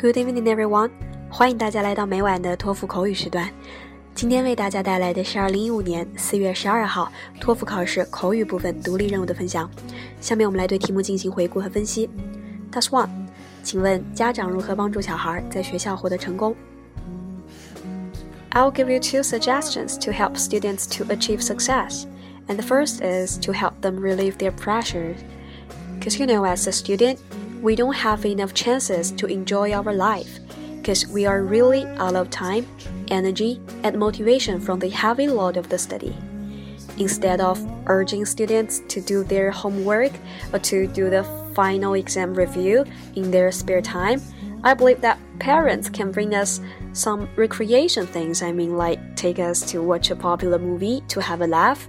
Good evening, everyone！欢迎大家来到每晚的托福口语时段。今天为大家带来的是二零一五年四月十二号托福考试口语部分独立任务的分享。下面我们来对题目进行回顾和分析。Task One，请问家长如何帮助小孩在学校获得成功？I'll give you two suggestions to help students to achieve success. And the first is to help them relieve their pressure. Because you know, as a student, we don't have enough chances to enjoy our life because we are really out of time, energy, and motivation from the heavy load of the study. Instead of urging students to do their homework or to do the final exam review in their spare time, I believe that parents can bring us some recreation things. I mean, like take us to watch a popular movie to have a laugh,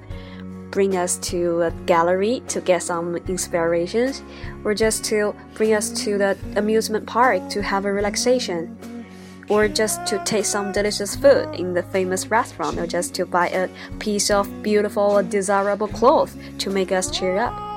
bring us to a gallery to get some inspirations, or just to bring us to the amusement park to have a relaxation, or just to taste some delicious food in the famous restaurant, or just to buy a piece of beautiful or desirable cloth to make us cheer up.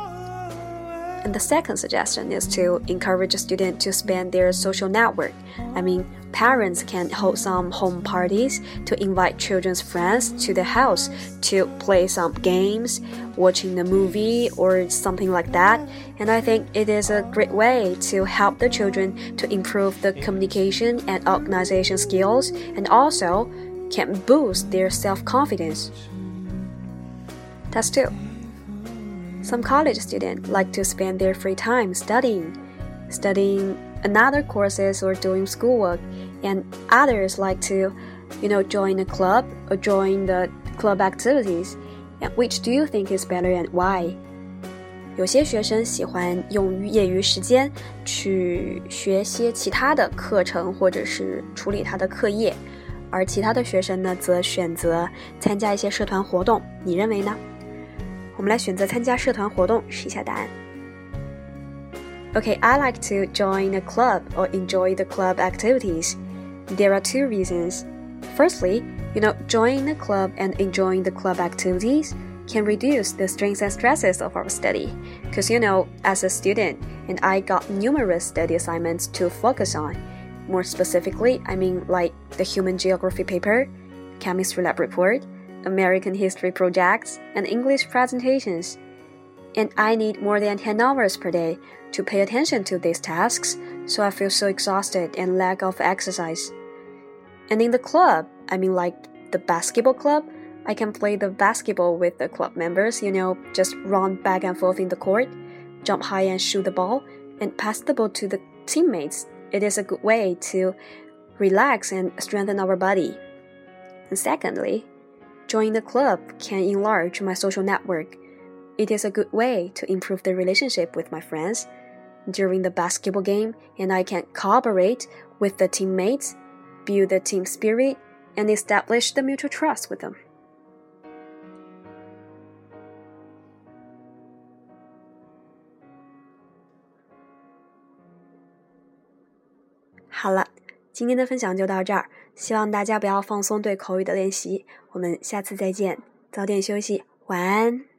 And the second suggestion is to encourage a student to spend their social network. I mean, parents can hold some home parties to invite children's friends to the house to play some games, watching the movie, or something like that. And I think it is a great way to help the children to improve the communication and organization skills and also can boost their self confidence. That's two. Some college students like to spend their free time studying, studying another courses or doing schoolwork, and others like to, you know, join a club or join the club activities. And which do you think is better and why? 有些学生喜欢用业余时间去学些其他的课程，或者是处理他的课业，而其他的学生呢，则选择参加一些社团活动。你认为呢？ 我们来选择参加社团活动，试一下答案。Okay, I like to join a club or enjoy the club activities. There are two reasons. Firstly, you know, joining the club and enjoying the club activities can reduce the strains and stresses of our study. Because, you know, as a student, and I got numerous study assignments to focus on. More specifically, I mean like the human geography paper, chemistry lab report, American history projects, and English presentations. And I need more than 10 hours per day to pay attention to these tasks, so I feel so exhausted and lack of exercise. And in the club, I mean like the basketball club, I can play the basketball with the club members, you know, just run back and forth in the court, jump high and shoot the ball, and pass the ball to the teammates. It is a good way to relax and strengthen our body. And secondly, joining the club can enlarge my social network. It is a good way to improve the relationship with my friends during the basketball game, and I can cooperate with the teammates, build the team spirit, and establish the mutual trust with them. 好了，今天的分享就到这儿。希望大家不要放松对口语的练习。我们下次再见，早点休息，晚安。